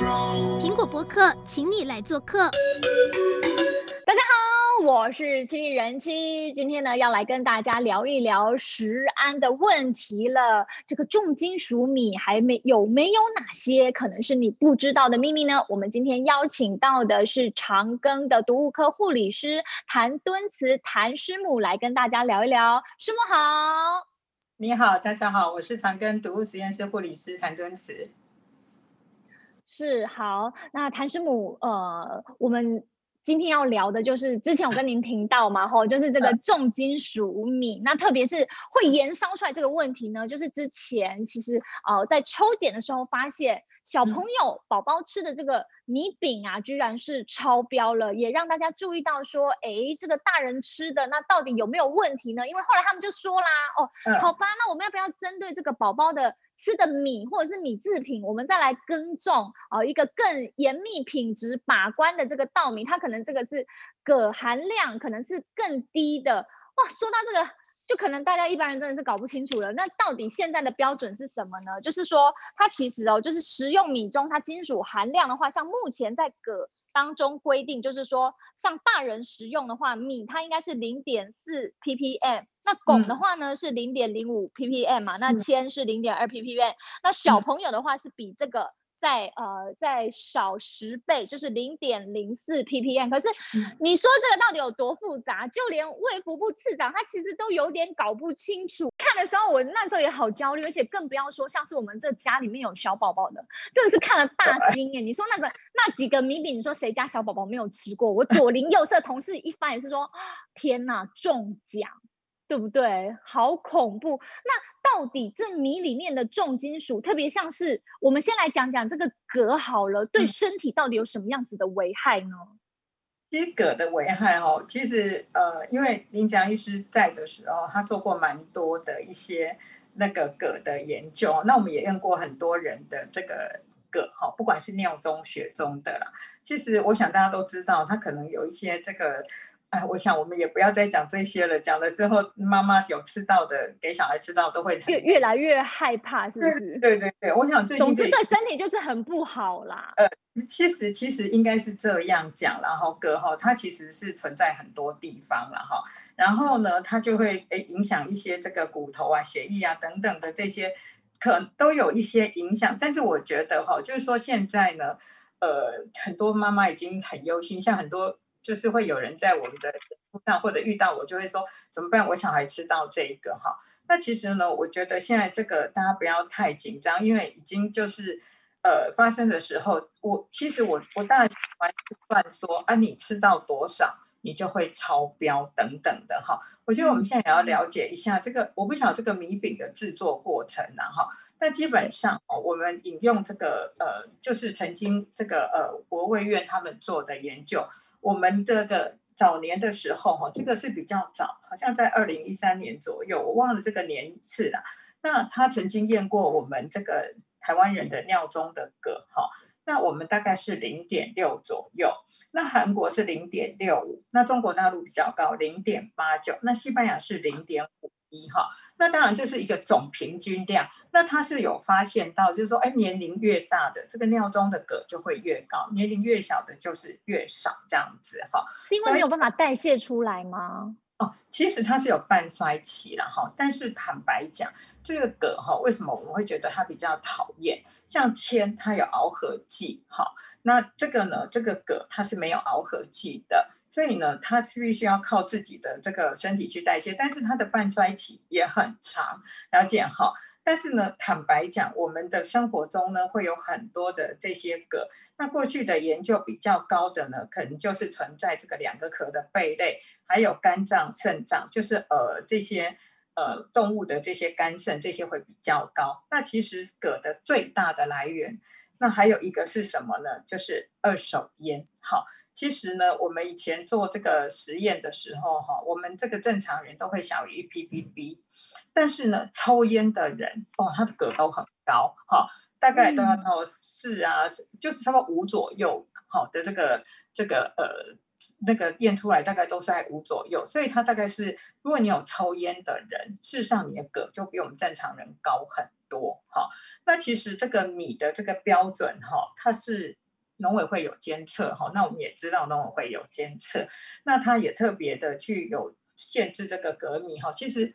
苹果播客，请你来做客。大家好，我是七里人妻，今天呢要来跟大家聊一聊食安的问题了。这个重金属米还没有没有哪些可能是你不知道的秘密呢？我们今天邀请到的是长庚的毒物科护理师谭敦慈谭师母来跟大家聊一聊。师母好，你好，大家好，我是长庚毒物实验室护理师谭敦慈。是好，那谭师母，呃，我们。今天要聊的就是之前我跟您提到嘛，吼，就是这个重金属米，那特别是会延烧出来这个问题呢，就是之前其实呃在抽检的时候发现小朋友宝宝吃的这个米饼啊，居然是超标了，也让大家注意到说，哎，这个大人吃的那到底有没有问题呢？因为后来他们就说啦，哦，好吧，那我们要不要针对这个宝宝的？吃的米或者是米制品，我们再来耕种啊，一个更严密品质把关的这个稻米，它可能这个是铬含量可能是更低的哇。说到这个，就可能大家一般人真的是搞不清楚了。那到底现在的标准是什么呢？就是说，它其实哦，就是食用米中它金属含量的话，像目前在铬当中规定，就是说，像大人食用的话，米它应该是零点四 ppm。那汞的话呢，是零点零五 ppm 嘛，那铅是零点二 ppm，那小朋友的话是比这个再呃再少十倍，就是零点零四 ppm。可是你说这个到底有多复杂？就连卫福部次长他其实都有点搞不清楚。看的时候我那时候也好焦虑，而且更不要说像是我们这家里面有小宝宝的，真的是看了大 惊耶。你说那个那几个米饼，你说谁家小宝宝没有吃过？我左邻右舍同事一翻也是说，天哪，中奖！对不对？好恐怖！那到底这米里面的重金属，特别像是我们先来讲讲这个铬好了，对身体到底有什么样子的危害呢？其实铬的危害哦，其实呃，因为林强医师在的时候，他做过蛮多的一些那个铬的研究。那我们也用过很多人的这个铬哈，不管是尿中、血中的啦。其实我想大家都知道，它可能有一些这个。哎，我想我们也不要再讲这些了。讲了之后，妈妈有吃到的，给小孩吃到都会越越来越害怕，是不是？对对对，我想最近总之对身体就是很不好啦。呃，其实其实应该是这样讲，然后隔哈，它其实是存在很多地方了哈。然后呢，它就会诶影响一些这个骨头啊、血液啊等等的这些，可都有一些影响。但是我觉得哈，就是说现在呢，呃，很多妈妈已经很忧心，像很多。就是会有人在我们的路上或者遇到我，就会说怎么办？我小孩吃到这一个哈，那其实呢，我觉得现在这个大家不要太紧张，因为已经就是呃发生的时候，我其实我我当然喜欢算说啊，你吃到多少，你就会超标等等的哈。我觉得我们现在也要了解一下这个，我不晓得这个米饼的制作过程呢哈。那基本上哦，我们引用这个呃，就是曾经这个呃国卫院他们做的研究。我们这个早年的时候，哈，这个是比较早，好像在二零一三年左右，我忘了这个年次了。那他曾经验过我们这个台湾人的尿中的铬，哈，那我们大概是零点六左右，那韩国是零点六五，那中国大陆比较高，零点八九，那西班牙是零点五。一哈，那当然这是一个总平均量。那他是有发现到，就是说，哎，年龄越大的这个尿中的铬就会越高，年龄越小的就是越少，这样子哈。是因为没有办法代谢出来吗？哦，其实它是有半衰期了哈。但是坦白讲，这个铬哈，为什么我们会觉得它比较讨厌？像铅，它有螯合剂哈，那这个呢，这个铬它是没有螯合剂的。所以呢，它是必须要靠自己的这个身体去代谢，但是它的半衰期也很长，了解哈。但是呢，坦白讲，我们的生活中呢，会有很多的这些铬。那过去的研究比较高的呢，可能就是存在这个两个壳的贝类，还有肝脏、肾脏，就是呃这些呃动物的这些肝肾，这些会比较高。那其实铬的最大的来源，那还有一个是什么呢？就是二手烟。好。其实呢，我们以前做这个实验的时候，哈，我们这个正常人都会小于一 ppb，但是呢，抽烟的人，哦，他的铬都很高，哈，大概都要到四啊，就是差不多五左右，好的这个这个呃那个验出来大概都是在五左右，所以它大概是，如果你有抽烟的人，事实上你的铬就比我们正常人高很多哈。那其实这个米的这个标准哈，它是农委会有监测哈，那我们也知道农委会有监测，那他也特别的去有限制这个隔米哈。其实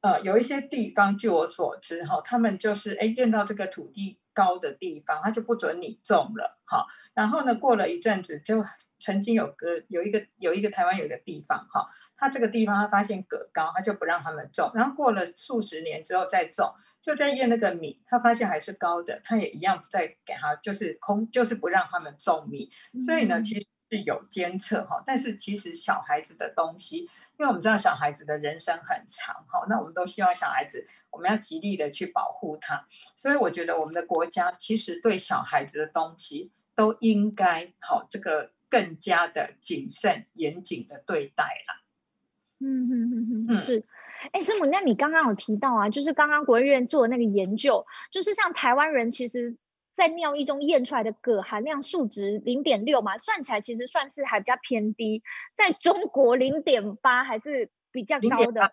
呃有一些地方，据我所知哈，他们就是哎验到这个土地高的地方，他就不准你种了哈。然后呢，过了一阵子就。曾经有个有一个有一个台湾有一个地方哈，他这个地方他发现葛高，他就不让他们种。然后过了数十年之后再种，就在验那个米，他发现还是高的，他也一样不再给他就是空，就是不让他们种米。所以呢，其实是有监测哈，但是其实小孩子的东西，因为我们知道小孩子的人生很长哈，那我们都希望小孩子我们要极力的去保护他。所以我觉得我们的国家其实对小孩子的东西都应该好这个。更加的谨慎、严谨的对待了。嗯嗯嗯嗯，是。哎，师母，那你刚刚有提到啊，就是刚刚国务院做的那个研究，就是像台湾人，其实在尿液中验出来的铬含量数值零点六嘛，算起来其实算是还比较偏低，在中国零点八还是比较高的。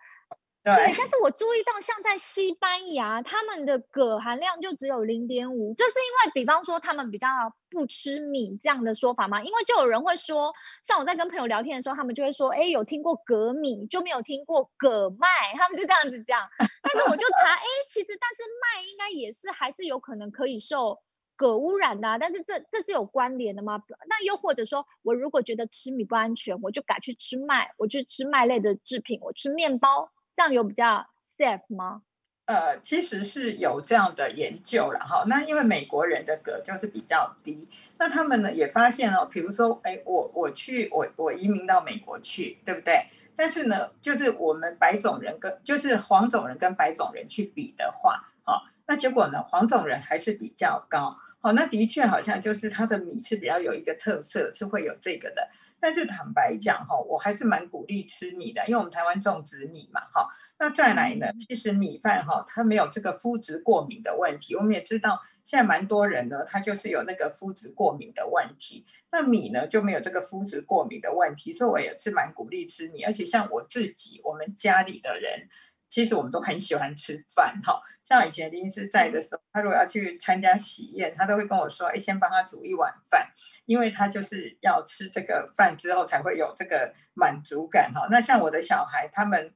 对，但是我注意到，像在西班牙，他们的铬含量就只有零点五，这是因为，比方说他们比较不吃米这样的说法吗？因为就有人会说，像我在跟朋友聊天的时候，他们就会说，哎，有听过铬米，就没有听过铬麦，他们就这样子讲。但是我就查，哎，其实但是麦应该也是还是有可能可以受铬污染的，但是这这是有关联的吗？那又或者说我如果觉得吃米不安全，我就改去吃麦，我去吃麦类的制品，我吃面包。这样有比较 safe 吗？呃，其实是有这样的研究了哈。那因为美国人的铬就是比较低，那他们呢也发现了，比如说，哎，我我去我我移民到美国去，对不对？但是呢，就是我们白种人跟就是黄种人跟白种人去比的话，哈，那结果呢，黄种人还是比较高。好，那的确好像就是它的米是比较有一个特色，是会有这个的。但是坦白讲哈，我还是蛮鼓励吃米的，因为我们台湾种植米嘛，哈。那再来呢，其实米饭哈，它没有这个麸质过敏的问题。我们也知道，现在蛮多人呢，他就是有那个麸质过敏的问题。那米呢就没有这个麸质过敏的问题，所以我也是蛮鼓励吃米。而且像我自己，我们家里的人。其实我们都很喜欢吃饭哈，像以前林医师在的时候，他如果要去参加喜宴，他都会跟我说：“哎，先帮他煮一碗饭，因为他就是要吃这个饭之后才会有这个满足感哈。”那像我的小孩，他们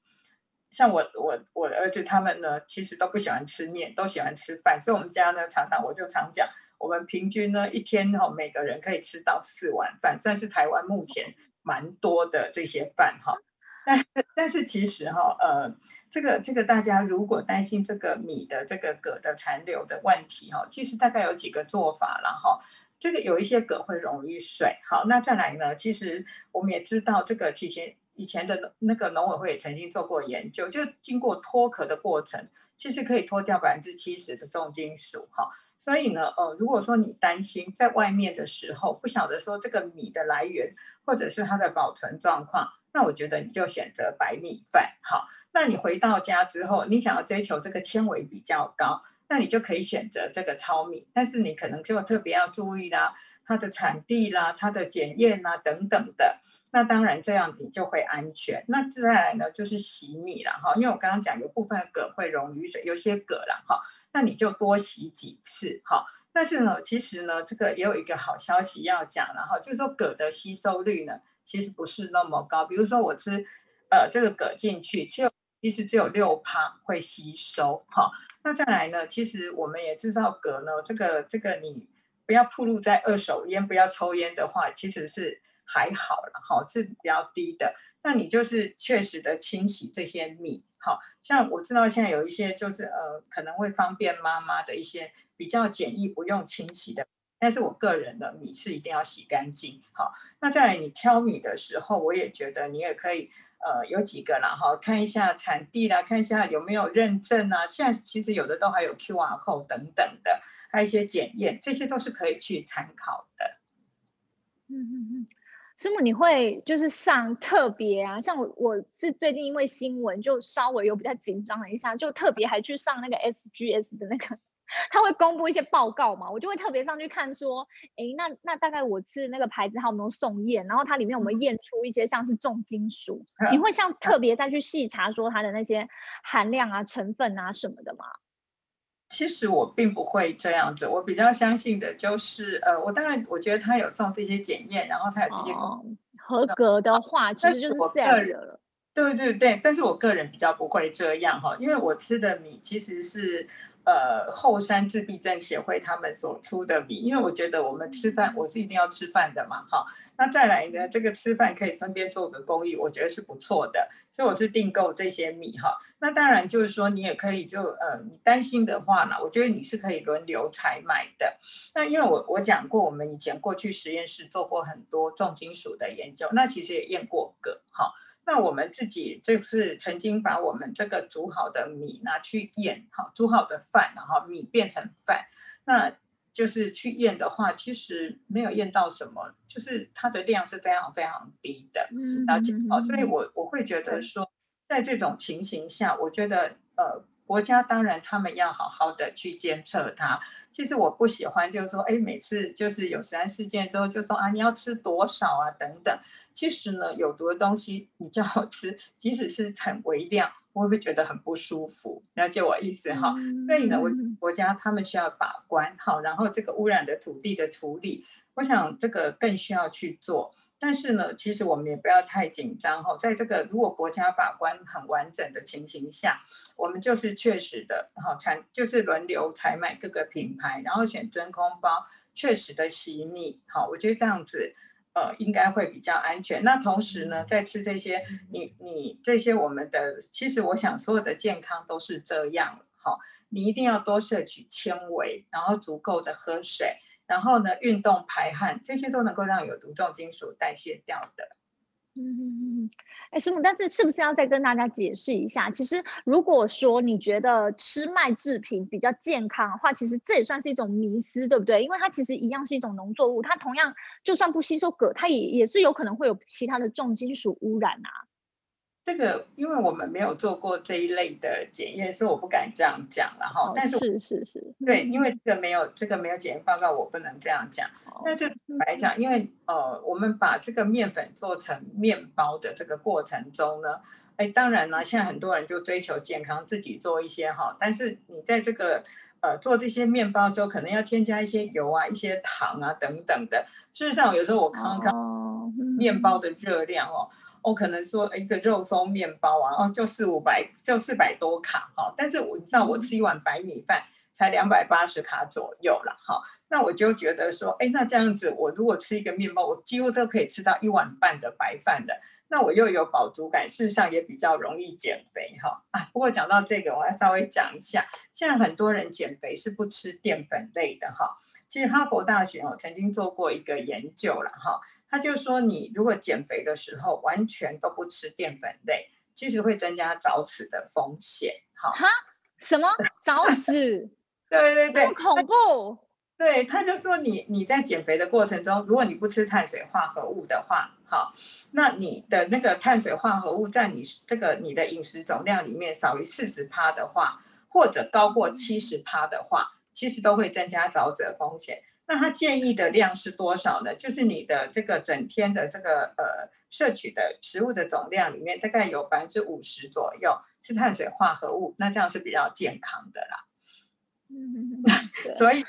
像我我我的儿子他们呢，其实都不喜欢吃面，都喜欢吃饭，所以我们家呢常常我就常讲，我们平均呢一天哈，每个人可以吃到四碗饭，算是台湾目前蛮多的这些饭哈。但但是其实哈，呃，这个这个大家如果担心这个米的这个铬的残留的问题哈，其实大概有几个做法了哈。这个有一些铬会溶于水，好，那再来呢，其实我们也知道这个以前以前的那个农委会也曾经做过研究，就经过脱壳的过程，其实可以脱掉百分之七十的重金属哈。所以呢，呃，如果说你担心在外面的时候不晓得说这个米的来源或者是它的保存状况。那我觉得你就选择白米饭，好。那你回到家之后，你想要追求这个纤维比较高，那你就可以选择这个糙米。但是你可能就特别要注意啦，它的产地啦、它的检验啦等等的。那当然这样你就会安全。那接下来呢，就是洗米了哈，因为我刚刚讲有部分铬会溶于水，有些铬了哈，那你就多洗几次哈。但是呢，其实呢，这个也有一个好消息要讲了哈，就是说铬的吸收率呢。其实不是那么高，比如说我吃，呃，这个铬进去，就其实只有六趴会吸收，哈。那再来呢，其实我们也知道格呢，这个这个你不要暴露在二手烟，不要抽烟的话，其实是还好了，哈，是比较低的。那你就是确实的清洗这些米，好，像我知道现在有一些就是呃可能会方便妈妈的一些比较简易不用清洗的。但是我个人的米是一定要洗干净，好。那再来你挑米的时候，我也觉得你也可以，呃，有几个啦，哈，看一下产地啦，看一下有没有认证啊。现在其实有的都还有 QR code 等等的，还有一些检验，这些都是可以去参考的。嗯嗯嗯，师母，你会就是上特别啊，像我我是最近因为新闻就稍微有比较紧张了一下，就特别还去上那个 SGS 的那个。他会公布一些报告嘛，我就会特别上去看说，哎，那那大概我吃那个牌子它有没有送验，然后它里面有没有验出一些像是重金属？嗯、你会像特别再去细查说它的那些含量啊、成分啊什么的吗？其实我并不会这样子，我比较相信的就是，呃，我当然我觉得他有送这些检验，然后他有这些、哦、合格的话，其实就是我个人了。对对对，但是我个人比较不会这样哈，因为我吃的米其实是。呃，后山自闭症协会他们所出的米，因为我觉得我们吃饭，我是一定要吃饭的嘛，哈。那再来呢，这个吃饭可以顺便做个公益，我觉得是不错的，所以我是订购这些米哈。那当然就是说，你也可以就呃，你担心的话呢，我觉得你是可以轮流采买的。那因为我我讲过，我们以前过去实验室做过很多重金属的研究，那其实也验过铬，哈。那我们自己就是曾经把我们这个煮好的米拿去验，哈，煮好的饭，然后米变成饭，那就是去验的话，其实没有验到什么，就是它的量是非常非常低的，嗯，然后哦，所以我我会觉得说，在这种情形下，我觉得呃。国家当然，他们要好好的去监测它。其实我不喜欢，就是说，哎，每次就是有食安事件的时候，就说啊，你要吃多少啊，等等。其实呢，有毒的东西你叫我吃，即使是很微量，我会觉得很不舒服。了解我意思哈？所以呢，我国家他们需要把关好，然后这个污染的土地的处理，我想这个更需要去做。但是呢，其实我们也不要太紧张哈。在这个如果国家把关很完整的情形下，我们就是确实的哈，采就是轮流采买各个品牌，然后选真空包，确实的洗米。好，我觉得这样子呃应该会比较安全。那同时呢，在吃这些你你这些我们的，其实我想所有的健康都是这样。好，你一定要多摄取纤维，然后足够的喝水。然后呢，运动排汗，这些都能够让有毒重金属代谢掉的。嗯嗯嗯，哎，师母，但是是不是要再跟大家解释一下？其实如果说你觉得吃麦制品比较健康的话，其实这也算是一种迷思，对不对？因为它其实一样是一种农作物，它同样就算不吸收铬，它也也是有可能会有其他的重金属污染啊。这个，因为我们没有做过这一类的检验，所以我不敢这样讲了哈。哦、但是是是是，对，因为这个没有这个没有检验报告，我不能这样讲。哦、但是来讲，因为呃，我们把这个面粉做成面包的这个过程中呢，哎，当然呢，现在很多人就追求健康，自己做一些哈。但是你在这个呃做这些面包的时候，可能要添加一些油啊、一些糖啊等等的。事实上，有时候我看看面包的热量哦。我可能说一个肉松面包啊，哦，就四五百，就四百多卡哈。但是我你知道我吃一碗白米饭才两百八十卡左右了哈。那我就觉得说，哎，那这样子，我如果吃一个面包，我几乎都可以吃到一碗半的白饭的。那我又有饱足感，事实上也比较容易减肥哈。啊，不过讲到这个，我要稍微讲一下，现在很多人减肥是不吃淀粉类的哈。其实哈佛大学哦曾经做过一个研究了哈，他就说你如果减肥的时候完全都不吃淀粉类，其实会增加早死的风险。哈？什么早死？对对对，恐怖。对，他就说你你在减肥的过程中，如果你不吃碳水化合物的话，好，那你的那个碳水化合物在你这个你的饮食总量里面少于四十趴的话，或者高过七十趴的话。其实都会增加早死的风险。那他建议的量是多少呢？就是你的这个整天的这个呃摄取的食物的总量里面，大概有百分之五十左右是碳水化合物，那这样是比较健康的啦。嗯，所以，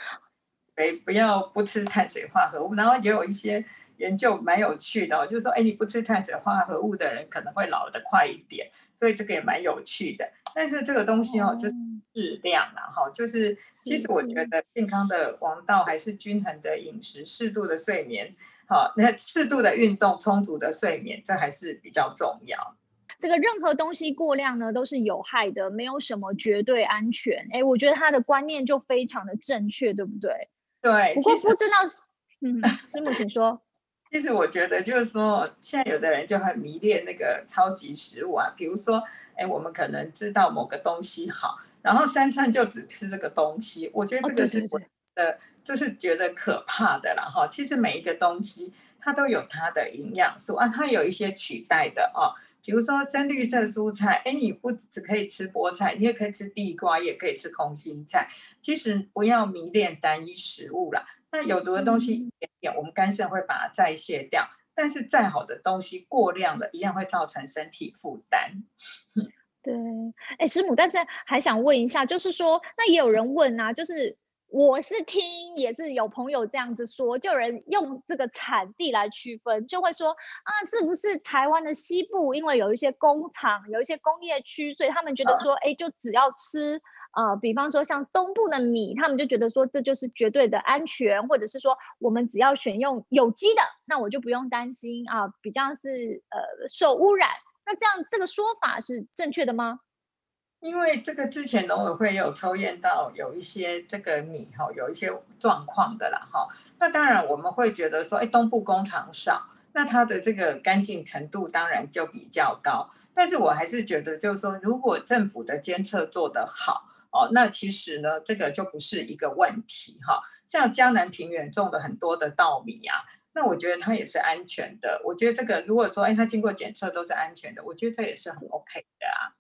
哎，不要不吃碳水化合物。然后也有一些研究蛮有趣的，就是说，哎，你不吃碳水化合物的人可能会老得快一点，所以这个也蛮有趣的。但是这个东西哦，就是。质量啦，哈，就是其实我觉得健康的王道还是均衡的饮食、适度的睡眠，好，那适度的运动、充足的睡眠，这还是比较重要。这个任何东西过量呢，都是有害的，没有什么绝对安全。哎，我觉得他的观念就非常的正确，对不对？对。不过不知道，嗯，师母请说。其实我觉得就是说，现在有的人就很迷恋那个超级食物啊，比如说，哎，我们可能知道某个东西好。然后三餐就只吃这个东西，我觉得这个是我的，这是觉得可怕的了哈。其实每一个东西它都有它的营养素啊，它有一些取代的哦。比如说深绿色蔬菜，哎，你不只可以吃菠菜，你也可以吃地瓜，也可以吃空心菜。其实不要迷恋单一食物啦。那有毒的东西一点点，我们肝肾会把它代谢掉。但是再好的东西，过量的一样会造成身体负担。对，哎，师母，但是还想问一下，就是说，那也有人问啊，就是。我是听，也是有朋友这样子说，就有人用这个产地来区分，就会说啊，是不是台湾的西部，因为有一些工厂，有一些工业区，所以他们觉得说，哎，就只要吃，呃，比方说像东部的米，他们就觉得说这就是绝对的安全，或者是说我们只要选用有机的，那我就不用担心啊，比较是呃受污染。那这样这个说法是正确的吗？因为这个之前农委会有抽验到有一些这个米哈有一些状况的啦哈，那当然我们会觉得说，哎，东部工厂少，那它的这个干净程度当然就比较高。但是我还是觉得，就是说，如果政府的监测做得好哦，那其实呢，这个就不是一个问题哈。像江南平原种了很多的稻米啊，那我觉得它也是安全的。我觉得这个如果说，哎，它经过检测都是安全的，我觉得这也是很 OK 的啊。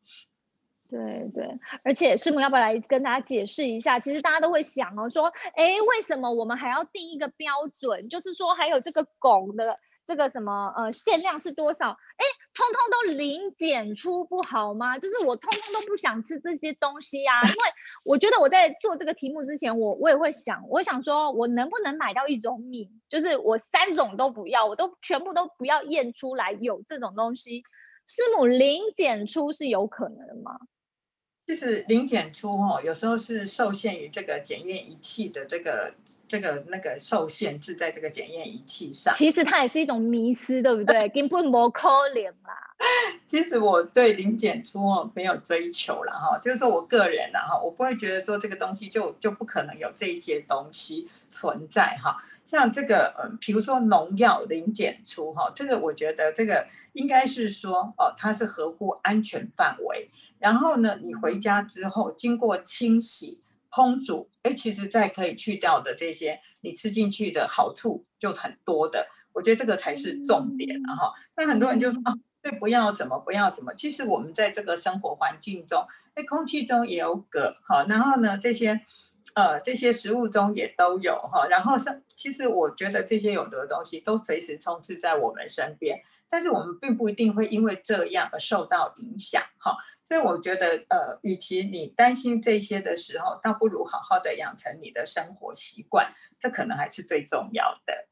对对，而且师母要不要来跟大家解释一下？其实大家都会想哦，说，哎，为什么我们还要定一个标准？就是说，还有这个汞的这个什么呃限量是多少？哎，通通都零检出不好吗？就是我通通都不想吃这些东西呀、啊，因为我觉得我在做这个题目之前，我我也会想，我想说我能不能买到一种米，就是我三种都不要，我都全部都不要验出来有这种东西。师母零检出是有可能的吗？就是零检出哦，有时候是受限于这个检验仪器的这个这个那个受限制在这个检验仪器上。其实它也是一种迷失，对不对？根本无可能啦。其实我对零检出哦没有追求了哈，就是说我个人然后我不会觉得说这个东西就就不可能有这些东西存在哈。像这个，嗯，比如说农药零检出哈，这个我觉得这个应该是说，哦，它是合乎安全范围。然后呢，你回家之后经过清洗、烹煮，哎，其实再可以去掉的这些，你吃进去的好处就很多的。我觉得这个才是重点了哈。那很多人就说啊，对，不要什么，不要什么。其实我们在这个生活环境中，哎，空气中也有铬，哈，然后呢，这些。呃，这些食物中也都有哈，然后是其实我觉得这些有毒的东西都随时充斥在我们身边，但是我们并不一定会因为这样而受到影响哈，所以我觉得呃，与其你担心这些的时候，倒不如好好的养成你的生活习惯，这可能还是最重要的。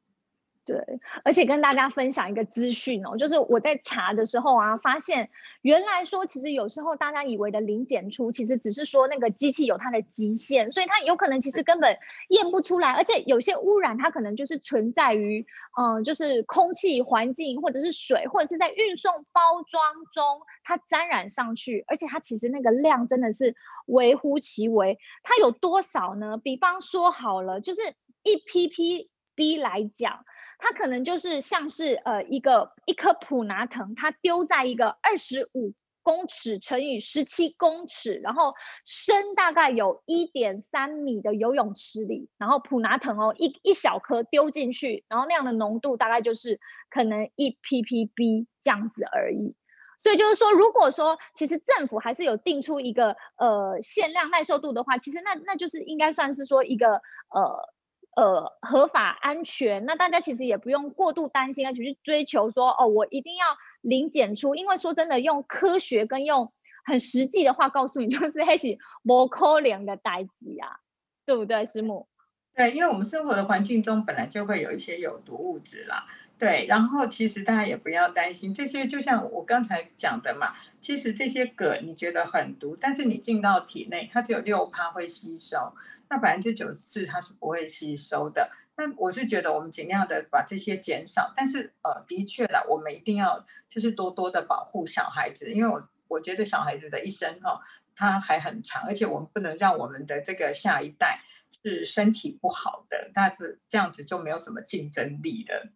对，而且跟大家分享一个资讯哦，就是我在查的时候啊，发现原来说其实有时候大家以为的零检出，其实只是说那个机器有它的极限，所以它有可能其实根本验不出来，而且有些污染它可能就是存在于嗯，就是空气环境或者是水，或者是在运送包装中它沾染上去，而且它其实那个量真的是微乎其微，它有多少呢？比方说好了，就是一 ppb 来讲。它可能就是像是呃一个一颗普拿藤，它丢在一个二十五公尺乘以十七公尺，然后深大概有一点三米的游泳池里，然后普拿藤哦一一小颗丢进去，然后那样的浓度大概就是可能一 ppb 这样子而已。所以就是说，如果说其实政府还是有定出一个呃限量耐受度的话，其实那那就是应该算是说一个呃。呃，合法安全，那大家其实也不用过度担心，而且去追求说，哦，我一定要零检出，因为说真的，用科学跟用很实际的话告诉你，就是还是不可能的代志啊，对不对，师母？对，因为我们生活的环境中本来就会有一些有毒物质啦，对，然后其实大家也不要担心这些，就像我刚才讲的嘛，其实这些铬你觉得很毒，但是你进到体内，它只有六趴会吸收，那百分之九十四它是不会吸收的。那我是觉得我们尽量的把这些减少，但是呃，的确啦，我们一定要就是多多的保护小孩子，因为我我觉得小孩子的一生、哦，他还很长，而且我们不能让我们的这个下一代。是身体不好的，那这这样子就没有什么竞争力了。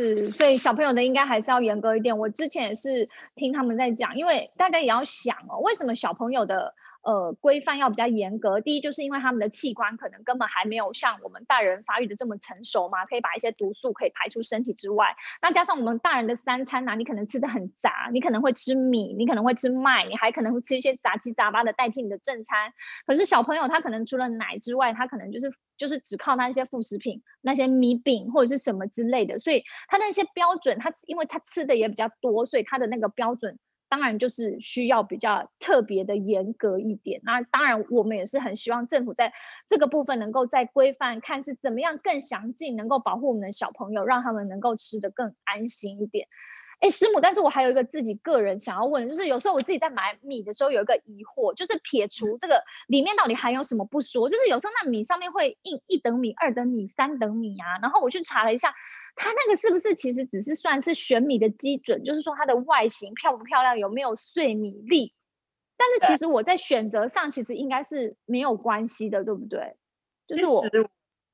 是，所以小朋友的应该还是要严格一点。我之前也是听他们在讲，因为大家也要想哦，为什么小朋友的呃规范要比较严格。第一，就是因为他们的器官可能根本还没有像我们大人发育的这么成熟嘛，可以把一些毒素可以排出身体之外。那加上我们大人的三餐呐、啊，你可能吃的很杂，你可能会吃米，你可能会吃麦，你还可能会吃一些杂七杂八的代替你的正餐。可是小朋友他可能除了奶之外，他可能就是就是只靠那些副食品，那些米饼或者是什么之类的，所以他那些标准，他因为他吃的也比较多，所以他的那个标准。当然就是需要比较特别的严格一点。那当然，我们也是很希望政府在这个部分能够再规范，看是怎么样更详尽，能够保护我们的小朋友，让他们能够吃得更安心一点。哎，师母，但是我还有一个自己个人想要问，就是有时候我自己在买米的时候有一个疑惑，就是撇除这个里面到底含有什么不说，就是有时候那米上面会印一等米、二等米、三等米啊，然后我去查了一下。它那个是不是其实只是算是选米的基准，就是说它的外形漂不漂亮，有没有碎米粒？但是其实我在选择上其实应该是没有关系的，对不对？就是我。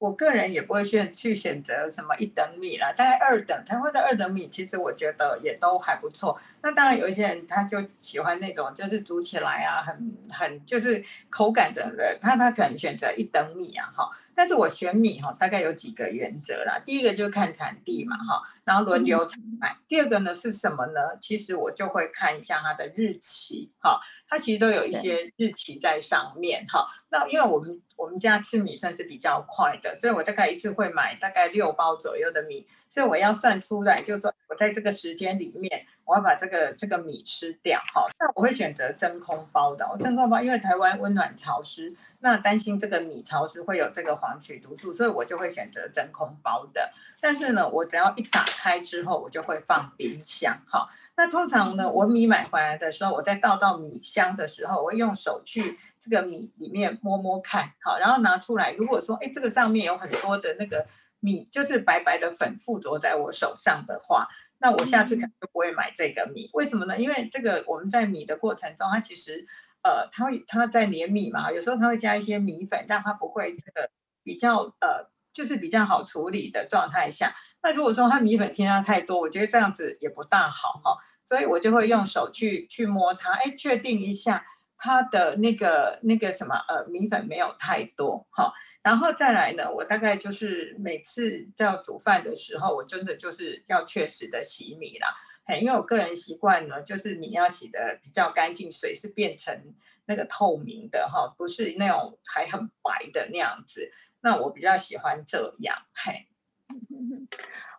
我个人也不会去去选择什么一等米啦，大概二等，台湾的二等米其实我觉得也都还不错。那当然有一些人他就喜欢那种就是煮起来啊，很很就是口感的人，那他可能选择一等米啊，哈。但是我选米哈，大概有几个原则啦。第一个就是看产地嘛，哈，然后轮流采买。第二个呢是什么呢？其实我就会看一下它的日期，哈，它其实都有一些日期在上面，哈。因为我们我们家吃米算是比较快的，所以我大概一次会买大概六包左右的米，所以我要算出来，就说我在这个时间里面，我要把这个这个米吃掉，哈。那我会选择真空包的，真空包，因为台湾温暖潮湿，那担心这个米潮湿会有这个黄曲毒素，所以我就会选择真空包的。但是呢，我只要一打开之后，我就会放冰箱，哈。那通常呢，我米买回来的时候，我在倒到米箱的时候，我会用手去这个米里面摸摸看，好，然后拿出来。如果说，哎，这个上面有很多的那个米，就是白白的粉附着在我手上的话，那我下次可能就不会买这个米。为什么呢？因为这个我们在米的过程中，它其实，呃，它它在碾米嘛，有时候它会加一些米粉，让它不会这个比较呃。就是比较好处理的状态下，那如果说它米粉添加太多，我觉得这样子也不大好哈，所以我就会用手去去摸它，哎，确定一下它的那个那个什么呃米粉没有太多哈，然后再来呢，我大概就是每次在要煮饭的时候，我真的就是要确实的洗米啦，嘿，因为我个人习惯呢，就是米要洗的比较干净，水是变成那个透明的哈，不是那种还很白的那样子。那我比较喜欢这样，嘿，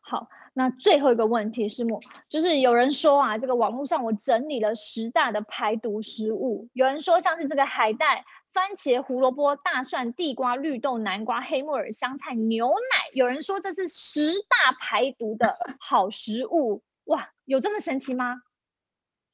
好，那最后一个问题是，就是有人说啊，这个网络上我整理了十大的排毒食物，有人说像是这个海带、番茄、胡萝卜、大蒜、地瓜、绿豆、南瓜、黑木耳、香菜、牛奶，有人说这是十大排毒的好食物，哇，有这么神奇吗？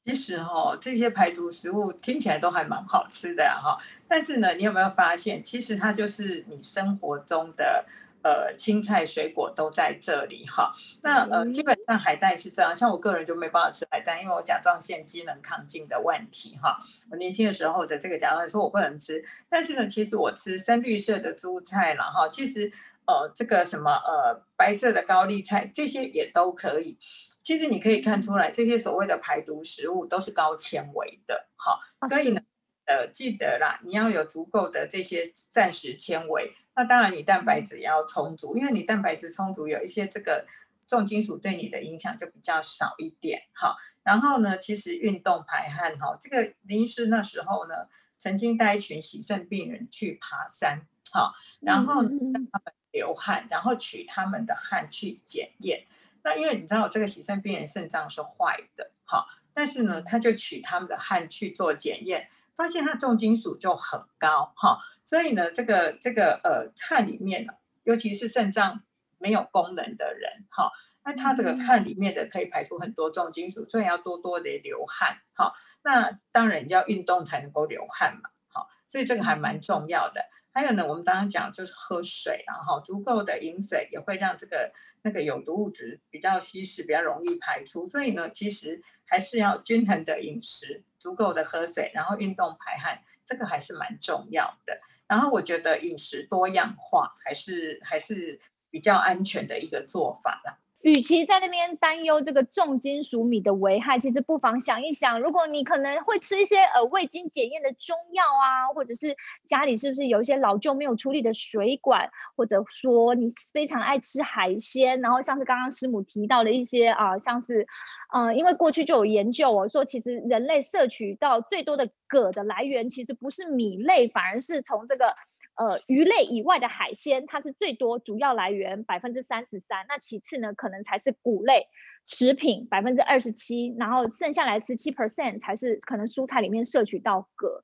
其实哈，这些排毒食物听起来都还蛮好吃的哈。但是呢，你有没有发现，其实它就是你生活中的呃青菜水果都在这里哈。那呃，基本上海带是这样，像我个人就没办法吃海带，因为我甲状腺机能亢进的问题哈。我年轻的时候的这个甲状腺说我不能吃，但是呢，其实我吃深绿色的蔬菜了哈。其实呃，这个什么呃白色的高丽菜这些也都可以。其实你可以看出来，这些所谓的排毒食物都是高纤维的，哈，所以呢，呃，记得啦，你要有足够的这些膳食纤维。那当然，你蛋白质也要充足，因为你蛋白质充足，有一些这个重金属对你的影响就比较少一点，哈。然后呢，其实运动排汗，哈，这个林医师那时候呢，曾经带一群洗肾病人去爬山，哈，然后让他们流汗，然后取他们的汗去检验。那因为你知道这个洗肾病人肾脏是坏的，好，但是呢，他就取他们的汗去做检验，发现它重金属就很高，哈，所以呢，这个这个呃汗里面呢，尤其是肾脏没有功能的人，哈，那他这个汗里面的可以排出很多重金属，所以要多多的流汗，哦，那当然你要运动才能够流汗嘛，好，所以这个还蛮重要的。还有呢，我们刚刚讲就是喝水，然后足够的饮水也会让这个那个有毒物质比较稀释，比较容易排出。所以呢，其实还是要均衡的饮食，足够的喝水，然后运动排汗，这个还是蛮重要的。然后我觉得饮食多样化还是还是比较安全的一个做法啦。与其在那边担忧这个重金属米的危害，其实不妨想一想，如果你可能会吃一些呃未经检验的中药啊，或者是家里是不是有一些老旧没有处理的水管，或者说你非常爱吃海鲜，然后像是刚刚师母提到的一些啊、像是，呃，因为过去就有研究哦，说其实人类摄取到最多的铬的来源，其实不是米类，反而是从这个。呃，鱼类以外的海鲜，它是最多主要来源百分之三十三，那其次呢，可能才是谷类食品百分之二十七，然后剩下来十七 percent 才是可能蔬菜里面摄取到铬。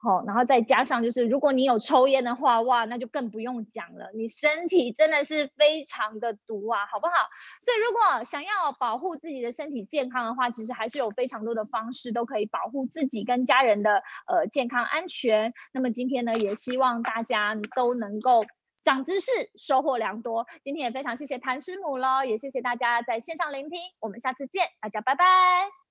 好，然后再加上就是，如果你有抽烟的话，哇，那就更不用讲了，你身体真的是非常的毒啊，好不好？所以如果想要保护自己的身体健康的话，其实还是有非常多的方式都可以保护自己跟家人的呃健康安全。那么今天呢，也希望大家都能够长知识，收获良多。今天也非常谢谢谭师母喽，也谢谢大家在线上聆听，我们下次见，大家拜拜。